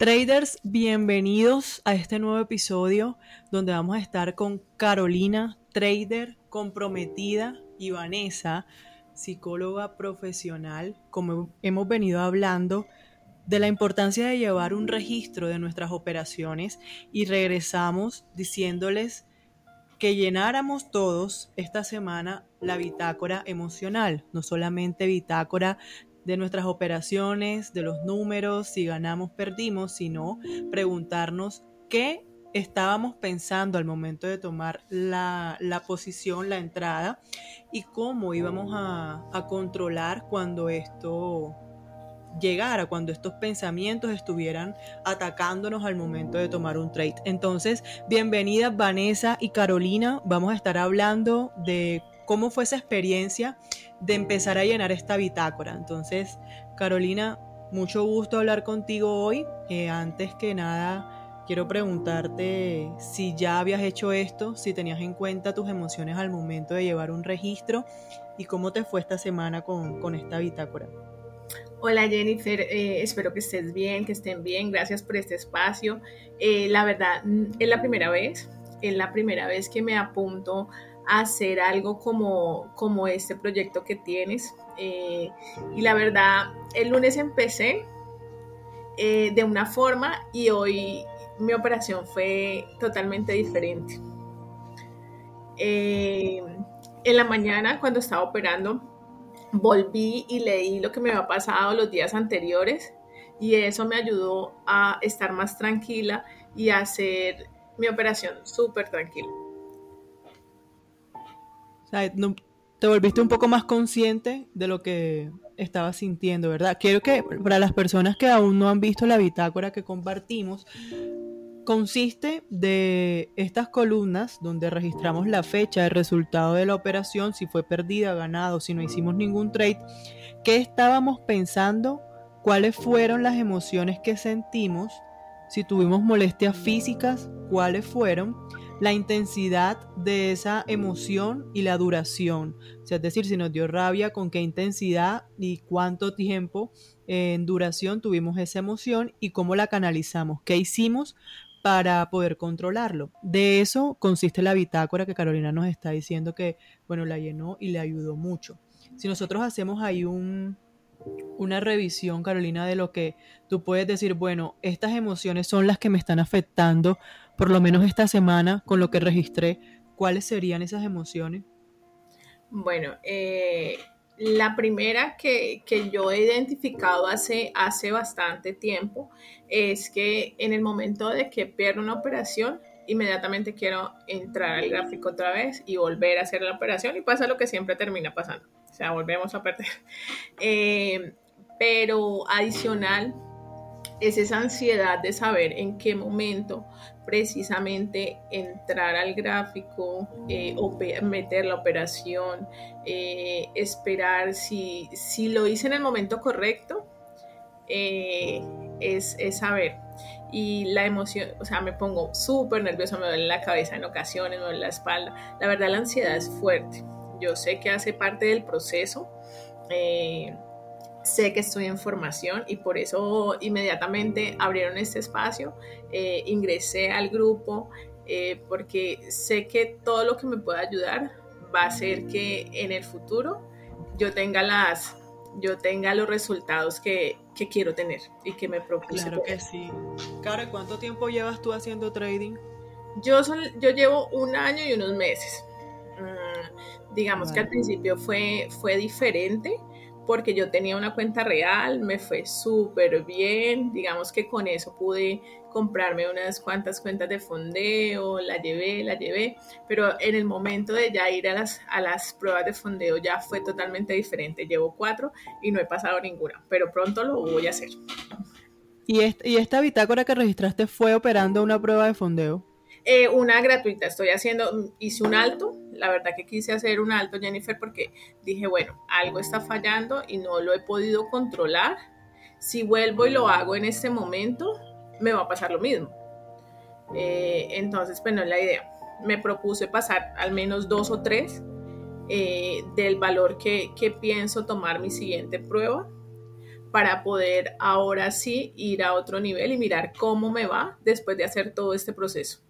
Traders, bienvenidos a este nuevo episodio donde vamos a estar con Carolina, trader comprometida, y Vanessa, psicóloga profesional, como hemos venido hablando de la importancia de llevar un registro de nuestras operaciones. Y regresamos diciéndoles que llenáramos todos esta semana la bitácora emocional, no solamente bitácora de nuestras operaciones, de los números, si ganamos, perdimos, sino preguntarnos qué estábamos pensando al momento de tomar la, posición, la entrada, y cómo íbamos a, a controlar cuando esto llegara, cuando estos pensamientos estuvieran atacándonos al momento de tomar un trade. Entonces, bienvenidas Vanessa y Carolina, vamos a estar hablando de cómo fue esa experiencia de empezar a llenar esta bitácora. Entonces, Carolina, mucho gusto hablar contigo hoy. Eh, antes que nada, quiero preguntarte si ya habías hecho esto, si tenías en cuenta tus emociones al momento de llevar un registro y cómo te fue esta semana con, esta bitácora. Hola Jennifer, eh, espero que estés bien, que estén bien. Gracias por este espacio. Eh, la verdad, es la primera vez, es la primera vez que me apunto hacer algo como, como este proyecto que tienes. Eh, y la verdad, el lunes empecé eh, de una forma y hoy mi operación fue totalmente diferente. Eh, en la mañana, cuando estaba operando, volví y leí lo que me había pasado los días anteriores y eso me ayudó a estar más tranquila y a hacer mi operación súper tranquila te volviste un poco más consciente de lo que estabas sintiendo, ¿verdad? Quiero que para las personas que aún no han visto la bitácora que compartimos, consiste de estas columnas donde registramos la fecha, el resultado de la operación, si fue perdida, ganado, si no hicimos ningún trade, qué estábamos pensando, cuáles fueron las emociones que sentimos, si tuvimos molestias físicas, cuáles fueron la intensidad de esa emoción y la duración. Es decir, si nos dio rabia, con qué intensidad y cuánto tiempo en duración tuvimos esa emoción y cómo la canalizamos, qué hicimos para poder controlarlo. De eso consiste la bitácora que Carolina nos está diciendo que, bueno, la llenó y le ayudó mucho. Si nosotros hacemos ahí un, una revisión, Carolina, de lo que tú puedes decir, bueno, estas emociones son las que me están afectando por lo menos esta semana, con lo que registré, ¿cuáles serían esas emociones? Bueno, eh, la primera que, yo he identificado hace, hace bastante tiempo es que en el momento de que pierdo una operación, inmediatamente quiero entrar al gráfico otra vez y volver a hacer la operación y pasa lo que siempre termina pasando. O sea, volvemos a perder. Eh, pero adicional es esa ansiedad de saber en qué momento precisamente entrar al gráfico, eh, meter la operación, eh, esperar si, si, lo hice en el momento correcto, eh, es, saber. Y la emoción, o sea, me pongo súper nerviosa, me duele la cabeza en ocasiones, me duele la espalda. La verdad, la ansiedad es fuerte. Yo sé que hace parte del proceso sé que estoy en formación y por eso inmediatamente abrieron este espacio, eh, ingresé al grupo eh, porque sé que todo lo que me pueda ayudar va a hacer que en el futuro yo tenga las yo tenga los resultados que, quiero tener y que me propuse. Claro que sí. Cara, ¿cuánto tiempo llevas tú haciendo trading? Yo, son, yo llevo un año y unos meses. Mm, digamos que al principio fue, fue diferente porque yo tenía una cuenta real, me fue súper bien, digamos que con eso pude comprarme unas cuantas cuentas de fondeo, la llevé, la llevé, pero en el momento de ya ir a las, a las pruebas de fondeo ya fue totalmente diferente, llevo cuatro y no he pasado ninguna, pero pronto lo voy a hacer. ¿Y, y esta bitácora que registraste fue operando una prueba de fondeo? Eh, una gratuita, estoy haciendo, hice un alto, la verdad que quise hacer un alto, Jennifer, porque dije, bueno, algo está fallando y no lo he podido controlar. Si vuelvo y lo hago en este momento, me va a pasar lo mismo. Eh, entonces, pues no es la idea. Me propuse pasar al menos dos o tres eh, del valor que, que pienso tomar mi siguiente prueba para poder ahora sí ir a otro nivel y mirar cómo me va después de hacer todo este proceso.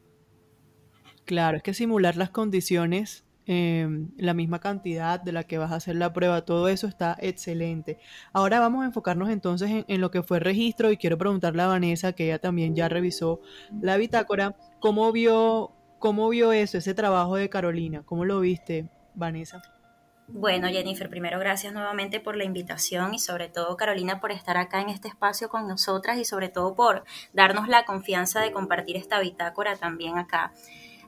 Claro, es que simular las condiciones, em, la misma cantidad de la que vas a hacer la prueba, todo eso está excelente. Ahora vamos a enfocarnos entonces en, en lo que fue registro y quiero preguntarle a Vanessa, que ella también ya revisó la bitácora, ¿cómo vio, cómo vio eso, ese trabajo de Carolina? ¿Cómo lo viste, Vanessa? Bueno, Jennifer, primero gracias nuevamente por la invitación y sobre todo Carolina por estar acá en este espacio con nosotras y sobre todo por darnos la confianza de compartir esta bitácora también acá.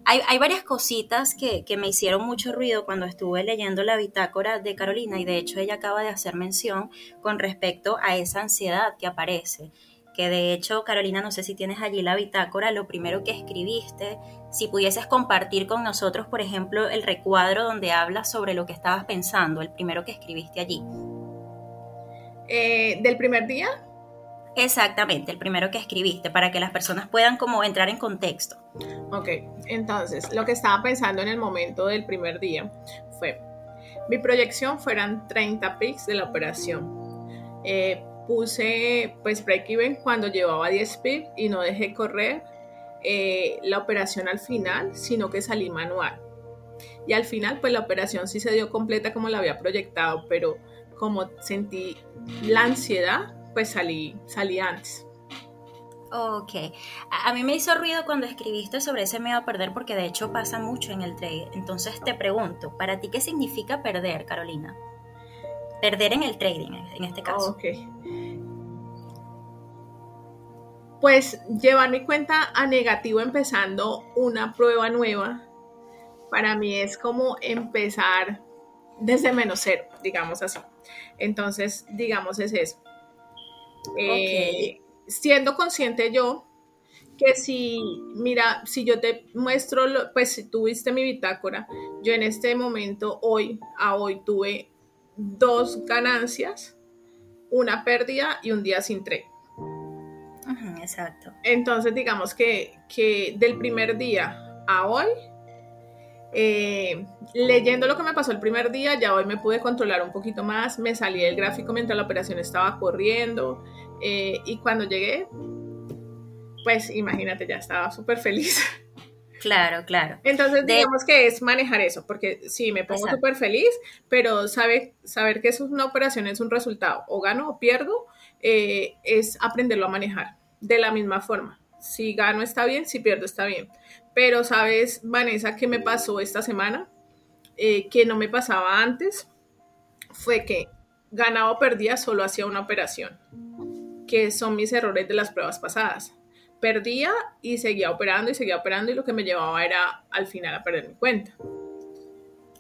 Hay, varias cositas que, me hicieron mucho ruido cuando estuve leyendo la bitácora de Carolina y de hecho ella acaba de hacer mención con respecto a esa ansiedad que aparece. Que de hecho, Carolina, no sé si tienes allí la bitácora, lo primero que escribiste, si pudieses compartir con nosotros, por ejemplo, el recuadro donde hablas sobre lo que estabas pensando, el primero que escribiste allí. Eh, ¿Del primer día? Exactamente, el primero que escribiste, para que las personas puedan como entrar en contexto. Ok, entonces lo que estaba pensando en el momento del primer día fue, mi proyección fueran 30 pics de la operación. Eh, puse pues break even cuando llevaba 10 pics y no dejé correr eh, la operación al final, sino que salí manual. Y al final pues la operación sí se dio completa como la había proyectado, pero como sentí la ansiedad, pues salí, salí antes. Ok. A, mí me hizo ruido cuando escribiste sobre ese miedo a perder porque de hecho pasa mucho en el trade. Entonces te pregunto, ¿para ti qué significa perder, Carolina? Perder en el trading, en este caso. Ok. Pues llevar mi cuenta a negativo empezando una prueba nueva, para mí es como empezar desde menos cero, digamos así. Entonces, digamos, es eso. Eh, siendo consciente yo que si, mira, si yo te muestro, pues si tuviste mi bitácora, yo en este momento, hoy, a hoy, tuve dos ganancias, una pérdida y un día sin trade. exacto. Entonces, digamos que, que del primer día a hoy, eh, leyendo lo que me pasó el primer día, ya hoy me pude controlar un poquito más, me salí del gráfico mientras la operación estaba corriendo eh, y cuando llegué, pues imagínate, ya estaba súper feliz. Claro, claro. Entonces, digamos que es manejar eso, porque sí, me pongo súper feliz, pero sabe, saber que eso es una operación, es un resultado, o gano o pierdo, eh, es aprenderlo a manejar de la misma forma. Si gano está bien, si pierdo está bien. Pero sabes, Vanessa, ¿qué me pasó esta semana? Eh, que no me pasaba antes, fue que ganaba o perdía solo hacía una operación, que son mis errores de las pruebas pasadas. Perdía y seguía operando y seguía operando y lo que me llevaba era al final a perder mi cuenta.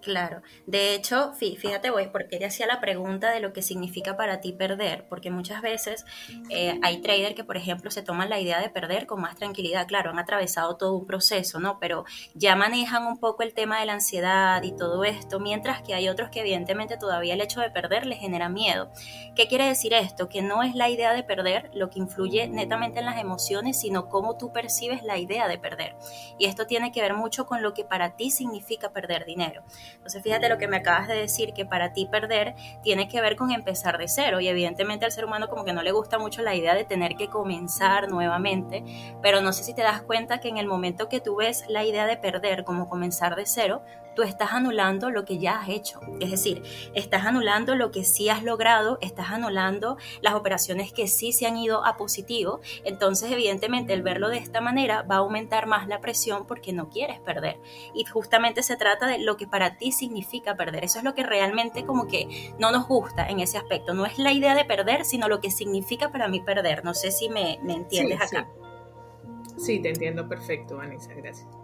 Claro, de hecho, fíjate, voy, porque te hacía la pregunta de lo que significa para ti perder, porque muchas veces eh, hay traders que, por ejemplo, se toman la idea de perder con más tranquilidad, claro, han atravesado todo un proceso, ¿no? Pero ya manejan un poco el tema de la ansiedad y todo esto, mientras que hay otros que evidentemente todavía el hecho de perder les genera miedo. ¿Qué quiere decir esto? Que no es la idea de perder lo que influye netamente en las emociones, sino cómo tú percibes la idea de perder. Y esto tiene que ver mucho con lo que para ti significa perder dinero. Entonces, fíjate lo que me acabas de decir, que para ti perder tiene que ver con empezar de cero. Y evidentemente al ser humano como que no le gusta mucho la idea de tener que comenzar nuevamente. Pero no sé si te das cuenta que en el momento que tú ves la idea de perder como comenzar de cero, tú estás anulando lo que ya has hecho. Es decir, estás anulando lo que sí has logrado, estás anulando las operaciones que sí se han ido a positivo. Entonces, evidentemente, el verlo de esta manera va a aumentar más la presión porque no quieres perder. Y justamente se trata de lo que para ti significa perder. Eso es lo que realmente como que no nos gusta en ese aspecto. No es la idea de perder, sino lo que significa para mí perder. No sé si me, entiendes acá. Sí. sí, te entiendo perfecto, Vanessa. Gracias.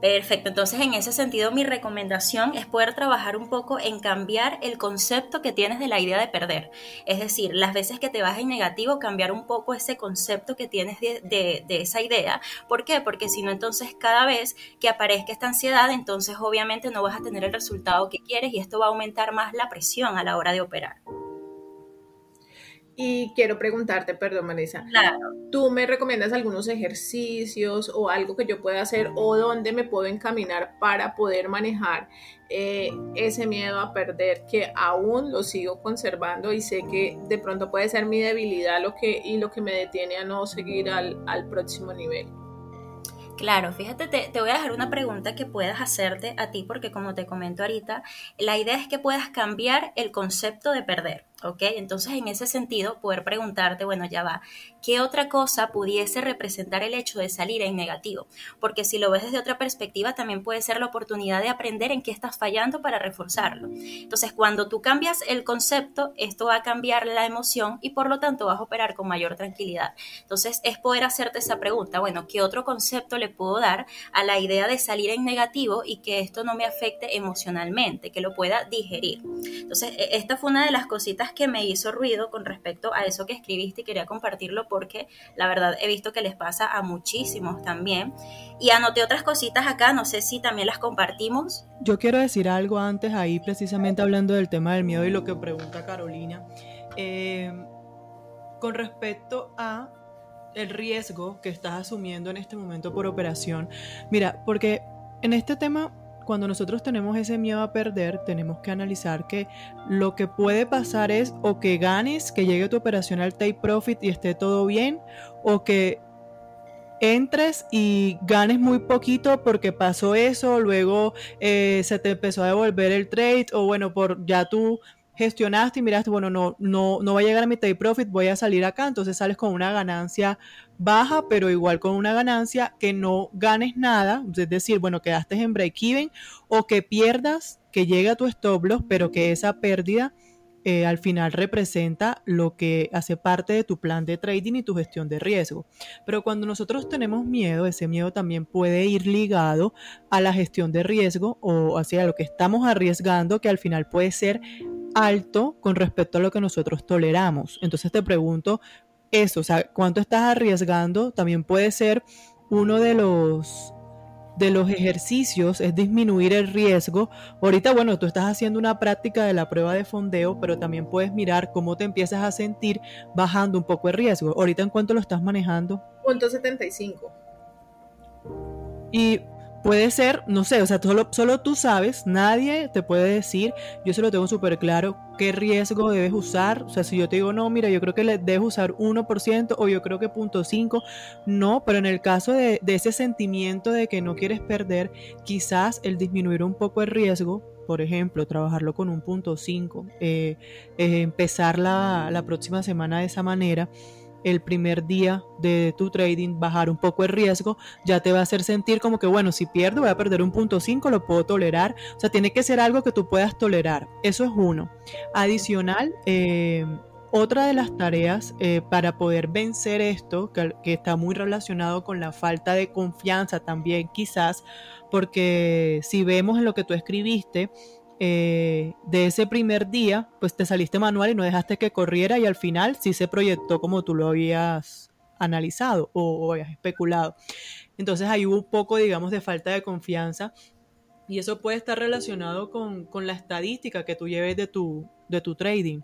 Perfecto, entonces en ese sentido mi recomendación es poder trabajar un poco en cambiar el concepto que tienes de la idea de perder. Es decir, las veces que te vas en negativo, cambiar un poco ese concepto que tienes de, esa idea. ¿Por qué? Porque si no, entonces cada vez que aparezca esta ansiedad, entonces obviamente no vas a tener el resultado que quieres y esto va a aumentar más la presión a la hora de operar. Y quiero preguntarte, perdón, Marisa, ¿tú me recomiendas algunos ejercicios o algo que yo pueda hacer o dónde me puedo encaminar para poder manejar eh, ese miedo a perder que aún lo sigo conservando y sé que de pronto puede ser mi debilidad lo que, y lo que me detiene a no seguir al, al próximo nivel? Claro, fíjate, te, te, voy a dejar una pregunta que puedas hacerte a ti porque como te comento ahorita, la idea es que puedas cambiar el concepto de perder. ¿Ok? Entonces, en ese sentido, poder preguntarte, bueno, ya va, ¿qué otra cosa pudiese representar el hecho de salir en negativo? Porque si lo ves desde otra perspectiva, también puede ser la oportunidad de aprender en qué estás fallando para reforzarlo. Entonces, cuando tú cambias el concepto, esto va a cambiar la emoción y por lo tanto vas a operar con mayor tranquilidad. Entonces, es poder hacerte esa pregunta, bueno, ¿qué otro concepto le puedo dar a la idea de salir en negativo y que esto no me afecte emocionalmente, que lo pueda digerir? Entonces, e, esta fue una de las cositas que me hizo ruido con respecto a eso que escribiste y quería compartirlo porque la verdad he visto que les pasa a muchísimos también. Y anoté otras cositas acá, no sé si también las compartimos. Yo quiero decir algo antes ahí, precisamente hablando del tema del miedo y lo que pregunta Carolina. Eh, con respecto a el riesgo que estás asumiendo en este momento por operación. Mira, porque en este tema cuando nosotros tenemos ese miedo a perder, tenemos que analizar que lo que puede pasar es o que ganes, que llegue tu operación al take profit y esté todo bien, o que entres y ganes muy poquito porque pasó eso, luego eh, se te empezó a devolver el trade, o bueno, por ya tú gestionaste y miraste, bueno, no, no, no va a llegar a mi take profit, voy a salir acá, entonces sales con una ganancia baja, pero igual con una ganancia que no ganes nada, es decir, bueno, quedaste en break-even o que pierdas, que llegue a tu stop loss, pero que esa pérdida eh, al final representa lo que hace parte de tu plan de trading y tu gestión de riesgo. Pero cuando nosotros tenemos miedo, ese miedo también puede ir ligado a la gestión de riesgo o hacia lo que estamos arriesgando, que al final puede ser alto con respecto a lo que nosotros toleramos. Entonces te pregunto eso, o sea, cuánto estás arriesgando también puede ser uno de los de los ejercicios es disminuir el riesgo. Ahorita, bueno, tú estás haciendo una práctica de la prueba de fondeo, pero también puedes mirar cómo te empiezas a sentir bajando un poco el riesgo. Ahorita, ¿en cuánto lo estás manejando? Punto 75. Y Puede ser, no sé, o sea, solo, solo tú sabes, nadie te puede decir, yo se lo tengo súper claro, qué riesgo debes usar. O sea, si yo te digo, no, mira, yo creo que le debes usar 1% o yo creo que 0.5, no, pero en el caso de, ese sentimiento de que no quieres perder, quizás el disminuir un poco el riesgo, por ejemplo, trabajarlo con un punto 5, eh, eh, empezar la, la próxima semana de esa manera, el primer día de tu trading, bajar un poco el riesgo, ya te va a hacer sentir como que, bueno, si pierdo, voy a perder un punto 5, lo puedo tolerar. O sea, tiene que ser algo que tú puedas tolerar. Eso es uno. Adicional, eh, otra de las tareas eh, para poder vencer esto, que, que está muy relacionado con la falta de confianza también quizás, porque si vemos en lo que tú escribiste, eh, de ese primer día, pues te saliste manual y no dejaste que corriera y al final sí se proyectó como tú lo habías analizado o, habías especulado. Entonces ahí hubo un poco, digamos, de falta de confianza y eso puede estar relacionado con, la estadística que tú lleves de tu, de tu trading.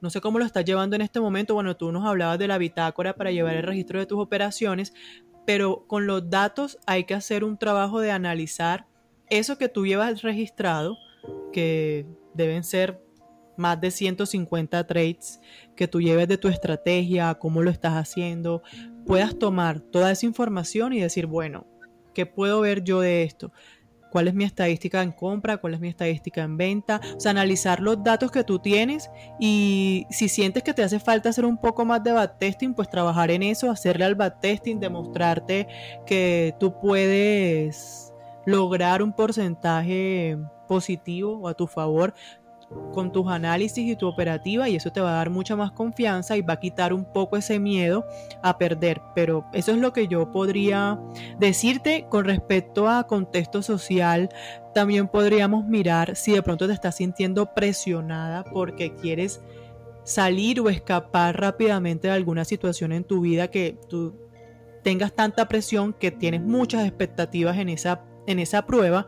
No sé cómo lo estás llevando en este momento. Bueno, tú nos hablabas de la bitácora para llevar el registro de tus operaciones, pero con los datos hay que hacer un trabajo de analizar eso que tú llevas registrado que deben ser más de 150 trades que tú lleves de tu estrategia, cómo lo estás haciendo, puedas tomar toda esa información y decir, bueno, ¿qué puedo ver yo de esto? ¿Cuál es mi estadística en compra? ¿Cuál es mi estadística en venta? O sea, analizar los datos que tú tienes y si sientes que te hace falta hacer un poco más de backtesting, pues trabajar en eso, hacerle al backtesting, demostrarte que tú puedes lograr un porcentaje positivo o a tu favor con tus análisis y tu operativa y eso te va a dar mucha más confianza y va a quitar un poco ese miedo a perder. Pero eso es lo que yo podría decirte con respecto a contexto social. También podríamos mirar si de pronto te estás sintiendo presionada porque quieres salir o escapar rápidamente de alguna situación en tu vida que tú tengas tanta presión que tienes muchas expectativas en esa en esa prueba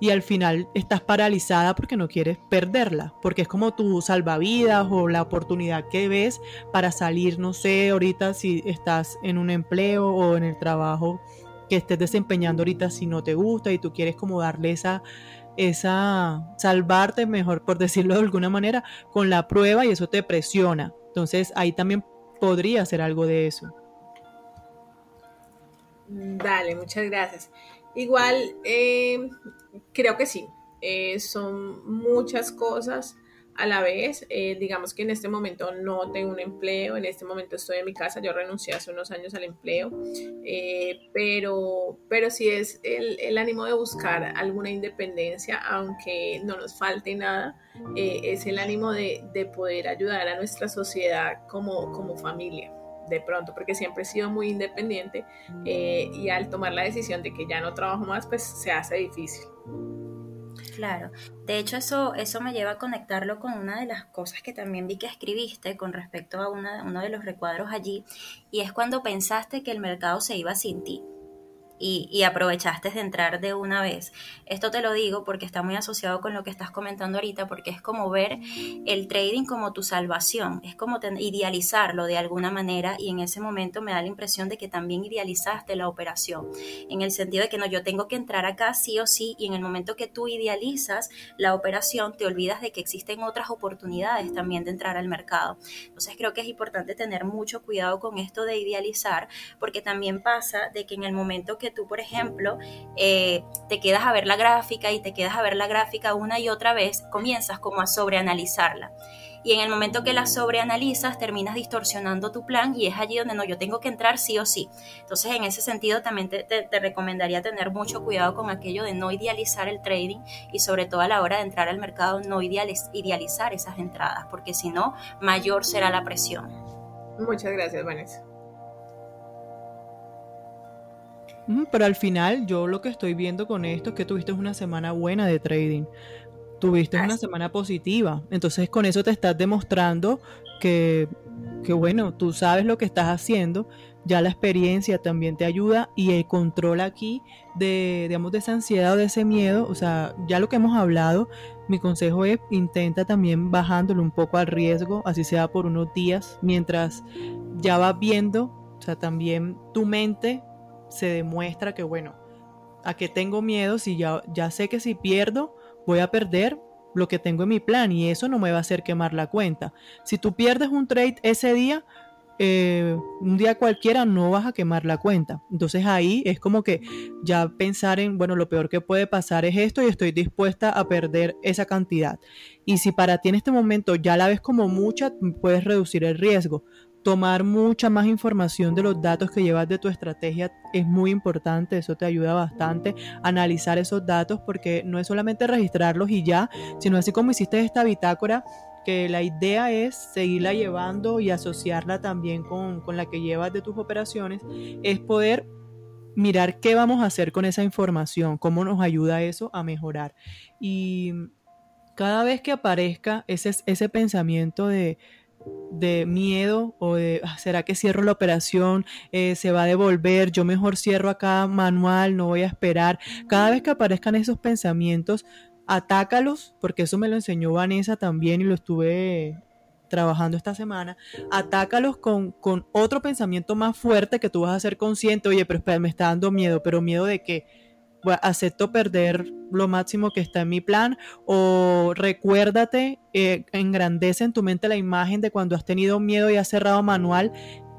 y al final estás paralizada porque no quieres perderla, porque es como tu salvavidas o la oportunidad que ves para salir, no sé, ahorita si estás en un empleo o en el trabajo que estés desempeñando ahorita si no te gusta y tú quieres como darle esa esa salvarte mejor por decirlo de alguna manera con la prueba y eso te presiona. Entonces ahí también podría ser algo de eso. Dale, muchas gracias. Igual, eh, creo que sí. Eh, son muchas cosas a la vez. Eh, digamos que en este momento no tengo un empleo, en este momento estoy en mi casa, yo renuncié hace unos años al empleo, pero, pero sí es el, ánimo de buscar alguna independencia, aunque no nos falte nada, es el ánimo de, de, poder ayudar a nuestra sociedad como, como familia de pronto, porque siempre he sido muy independiente eh, y al tomar la decisión de que ya no trabajo más, pues se hace difícil. Claro, de hecho eso, eso me lleva a conectarlo con una de las cosas que también vi que escribiste con respecto a uno de los recuadros allí, y es cuando pensaste que el mercado se iba sin ti y, aprovechaste de entrar de una vez. Esto te lo digo porque está muy asociado con lo que estás comentando ahorita, porque es como ver el trading como tu salvación, es como idealizarlo de alguna manera y en ese momento me da la impresión de que también idealizaste la operación, en el sentido de que no, yo tengo que entrar acá sí o sí y en el momento que tú idealizas la operación te olvidas de que existen otras oportunidades también de entrar al mercado. Entonces creo que es importante tener mucho cuidado con esto de idealizar, porque también pasa de que en el momento que tú, por ejemplo, eh, te quedas a ver la gráfica y te quedas a ver la gráfica una y otra vez, comienzas como a sobreanalizarla. Y en el momento que la sobreanalizas, terminas distorsionando tu plan y es allí donde no, yo tengo que entrar sí o sí. Entonces, en ese sentido, también te, recomendaría tener mucho cuidado con aquello de no idealizar el trading y sobre todo a la hora de entrar al mercado, no idealizar esas entradas, porque si no, mayor será la presión. Muchas gracias, Vanessa. Pero al final, yo lo que estoy viendo con esto es que tuviste una semana buena de trading. Tuviste una semana positiva. Entonces, con eso te estás demostrando que, que, bueno, tú sabes lo que estás haciendo. Ya la experiencia también te ayuda y el control aquí de, digamos, de esa ansiedad o de ese miedo, o sea, ya lo que hemos hablado, mi consejo es intenta también bajándolo un poco al riesgo, así sea por unos días, mientras ya vas viendo, o sea, también tu mente se demuestra que, bueno, a qué tengo miedo si ya, ya sé que si pierdo voy a perder lo que tengo en mi plan y eso no me va a hacer quemar la cuenta. Si tú pierdes un trade ese día, eh, un día cualquiera no vas a quemar la cuenta. Entonces ahí es como que ya pensar en, bueno, lo peor que puede pasar es esto y estoy dispuesta a perder esa cantidad. Y si para ti en este momento ya la ves como mucha, puedes reducir el riesgo tomar mucha más información de los datos que llevas de tu estrategia es muy importante, eso te ayuda bastante a analizar esos datos porque no es solamente registrarlos y ya, sino así como hiciste esta bitácora, que la idea es seguirla llevando y asociarla también con, con la que llevas de tus operaciones, es poder mirar qué vamos a hacer con esa información, cómo nos ayuda eso a mejorar. Y cada vez que aparezca ese, ese pensamiento de de miedo o de, ah, ¿será que cierro la operación? Eh, ¿Se va a devolver? Yo mejor cierro acá manual, no voy a esperar. Cada vez que aparezcan esos pensamientos, atácalos, porque eso me lo enseñó Vanessa también y lo estuve trabajando esta semana, atácalos con, con otro pensamiento más fuerte que tú vas a ser consciente, oye, pero espera, me está dando miedo, pero miedo de acepto perder lo máximo que está en mi plan o recuérdate, eh, engrandece en tu mente la imagen de cuando has tenido miedo y has cerrado manual,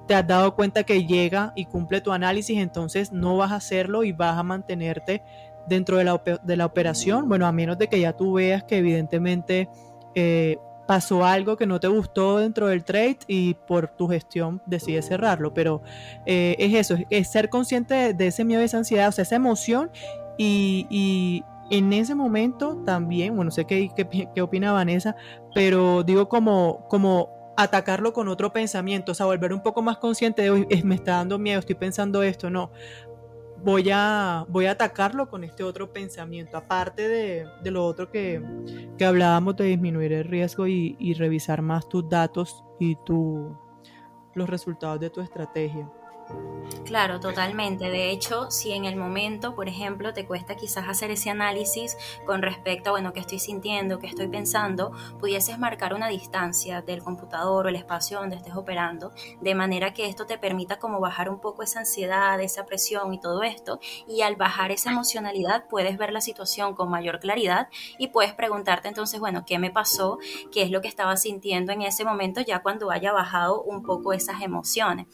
te has dado cuenta que llega y cumple tu análisis, entonces no vas a hacerlo y vas a mantenerte dentro de la, de la operación, bueno, a menos de que ya tú veas que evidentemente eh, pasó algo que no te gustó dentro del trade y por tu gestión decides cerrarlo. Pero eh, es eso, es ser consciente de, ese miedo, esa ansiedad, o sea, esa emoción y, en ese momento también, bueno, sé qué, qué, opina Vanessa, pero digo como, como atacarlo con otro pensamiento, o sea, volver un poco más consciente de, hoy me está dando miedo, estoy pensando esto, no, voy a, voy a atacarlo con este otro pensamiento, aparte de, lo otro que, hablábamos de disminuir el riesgo y, revisar más tus datos y tu, los resultados de tu estrategia. Claro, totalmente. De hecho, si en el momento, por ejemplo, te cuesta quizás hacer ese análisis con respecto a, bueno, qué estoy sintiendo, qué estoy pensando, pudieses marcar una distancia del computador o el espacio donde estés operando, de manera que esto te permita como bajar un poco esa ansiedad, esa presión y todo esto. Y al bajar esa emocionalidad puedes ver la situación con mayor claridad y puedes preguntarte entonces, bueno, ¿qué me pasó? ¿Qué es lo que estaba sintiendo en ese momento ya cuando haya bajado un poco esas emociones?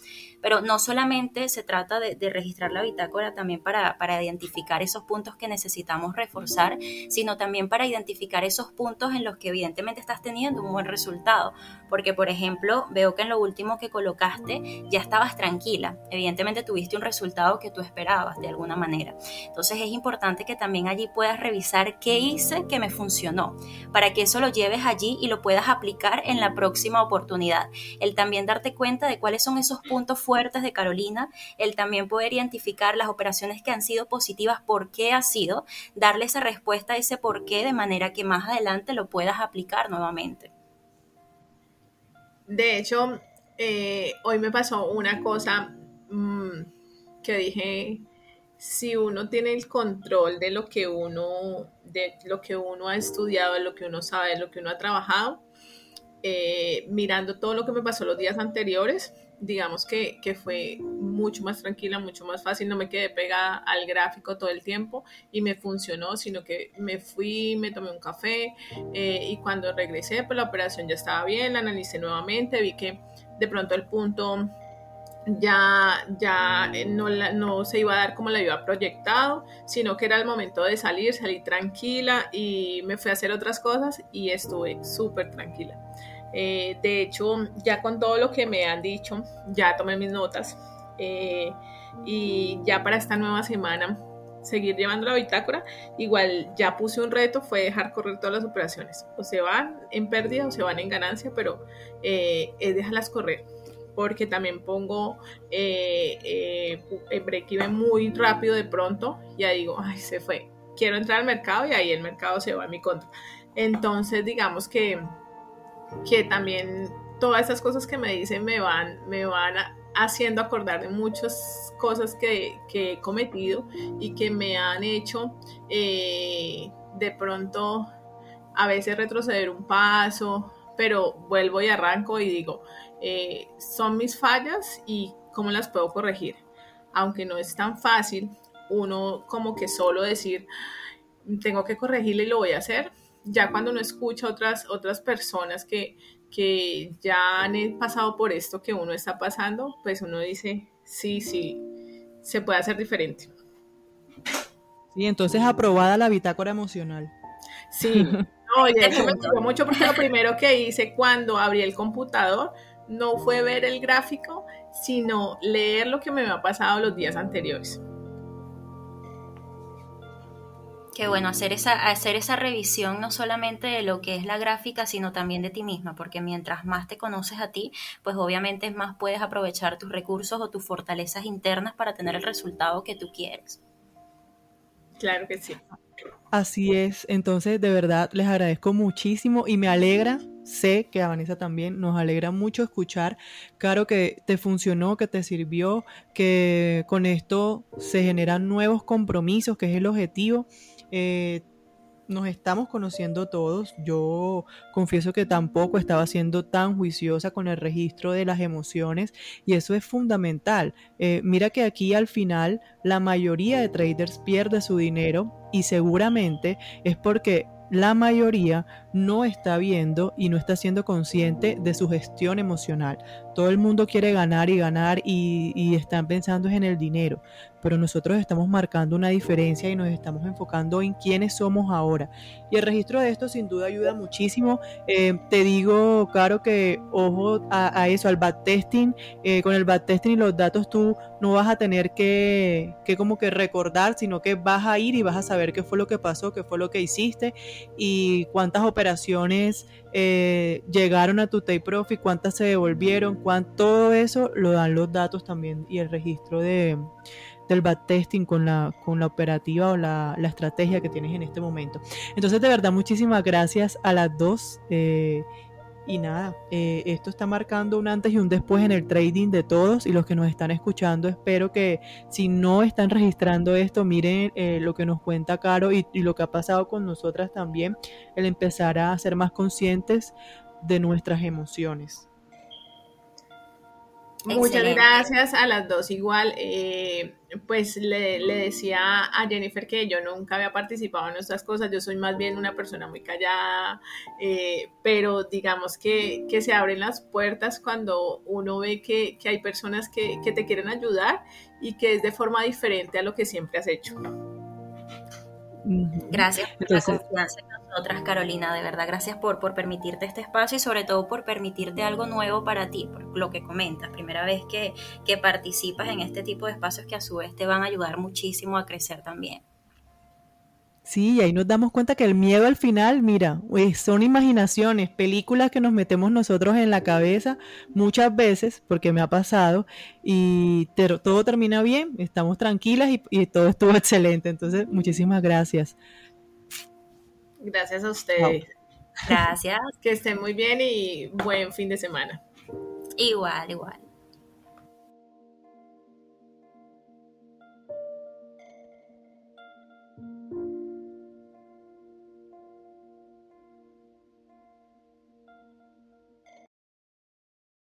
Pero no solamente se trata de, registrar la bitácora también para, para, identificar esos puntos que necesitamos reforzar, sino también para identificar esos puntos en los que evidentemente estás teniendo un buen resultado. Porque, por ejemplo, veo que en lo último que colocaste ya estabas tranquila. Evidentemente tuviste un resultado que tú esperabas de alguna manera. Entonces es importante que también allí puedas revisar qué hice que me funcionó, para que eso lo lleves allí y lo puedas aplicar en la próxima oportunidad. El también darte cuenta de cuáles son esos puntos fuertes de Carolina, el también poder identificar las operaciones que han sido positivas, por qué ha sido, darle esa respuesta a ese por qué de manera que más adelante lo puedas aplicar nuevamente. De hecho, eh, hoy me pasó una cosa mm, que dije, si uno tiene el control de lo que uno, de lo que uno ha estudiado, de lo que uno sabe, de lo que uno ha trabajado, eh, mirando todo lo que me pasó los días anteriores, digamos que, fue mucho más tranquila, mucho más fácil, no me quedé pegada al gráfico todo el tiempo y me funcionó, sino que me fui, me tomé un café eh, y cuando regresé, pues la operación ya estaba bien, la analicé nuevamente, vi que de pronto el punto ya, ya eh, no, no se iba a dar como la había proyectado, sino que era el momento de salir, salí tranquila y me fui a hacer otras cosas y estuve súper tranquila. Eh, de hecho, ya con todo lo que me han dicho, ya tomé mis notas eh, y ya para esta nueva semana seguir llevando la bitácora. Igual ya puse un reto, fue dejar correr todas las operaciones. O se van en pérdida o se van en ganancia, pero eh, es dejarlas correr. Porque también pongo el break-even muy rápido de pronto. Ya digo, ay, se fue. Quiero entrar al mercado y ahí el mercado se va a mi contra. Entonces, digamos que que también todas esas cosas que me dicen me van, me van haciendo acordar de muchas cosas que, he cometido y que me han hecho eh, de pronto a veces retroceder un paso, pero vuelvo y arranco y digo, eh, son mis fallas y cómo las puedo corregir. Aunque no es tan fácil, uno como que solo decir, tengo que corregirle y lo voy a hacer, ya cuando uno escucha otras, otras personas que, que ya han pasado por esto que uno está pasando, pues uno dice, sí, sí, se puede hacer diferente. Sí, entonces aprobada la bitácora emocional. Sí, no, y de hecho me gustó mucho porque lo primero que hice cuando abrí el computador no fue ver el gráfico, sino leer lo que me había pasado los días anteriores. Qué bueno, hacer esa, hacer esa revisión no solamente de lo que es la gráfica, sino también de ti misma, porque mientras más te conoces a ti, pues obviamente más puedes aprovechar tus recursos o tus fortalezas internas para tener el resultado que tú quieres. Claro que sí. Así es, entonces de verdad les agradezco muchísimo y me alegra, sé que a Vanessa también nos alegra mucho escuchar, claro que te funcionó, que te sirvió, que con esto se generan nuevos compromisos, que es el objetivo eh, nos estamos conociendo todos. Yo confieso que tampoco estaba siendo tan juiciosa con el registro de las emociones y eso es fundamental. Eh, mira que aquí al final la mayoría de traders pierde su dinero y seguramente es porque la mayoría no está viendo y no está siendo consciente de su gestión emocional. Todo el mundo quiere ganar y ganar y, y están pensando en el dinero pero nosotros estamos marcando una diferencia y nos estamos enfocando en quiénes somos ahora. Y el registro de esto sin duda ayuda muchísimo. Eh, te digo, claro, que ojo a, eso, al backtesting. Eh, con el backtesting y los datos tú no vas a tener que, que como que recordar, sino que vas a ir y vas a saber qué fue lo que pasó, qué fue lo que hiciste y cuántas operaciones eh, llegaron a tu take profit, cuántas se devolvieron, cuánto, todo eso lo dan los datos también y el registro de del backtesting con la, con la operativa o la, estrategia que tienes en este momento. Entonces, de verdad, muchísimas gracias a las dos. Eh, Y nada, eh, esto está marcando un antes y un después en el trading de todos y los que nos están escuchando, espero que si no están registrando esto, miren eh, lo que nos cuenta Caro y, y lo que ha pasado con nosotras también, el empezar a ser más conscientes de nuestras emociones. Muchas gracias a las dos. Igual, eh, pues le, decía a Jennifer que yo nunca había participado en estas cosas. Yo soy más bien una persona muy callada, eh, pero digamos que, se abren las puertas cuando uno ve que, hay personas que, que, te quieren ayudar y que es de forma diferente a lo que siempre has hecho. Gracias por la confianza otras, Carolina, de verdad. Gracias por, por permitirte este espacio y sobre todo por permitirte algo nuevo para ti, por lo que comentas. Primera vez que, que participas en este tipo de espacios que a su vez te van a ayudar muchísimo a crecer también. Sí, y ahí nos damos cuenta que el miedo al final, mira, pues, son imaginaciones, películas que nos metemos nosotros en la cabeza muchas veces, porque me ha pasado, y todo termina bien, estamos tranquilas y todo estuvo excelente. Entonces, muchísimas gracias. Gracias a ustedes. Gracias. Que estén muy bien y buen fin de semana. Igual, igual.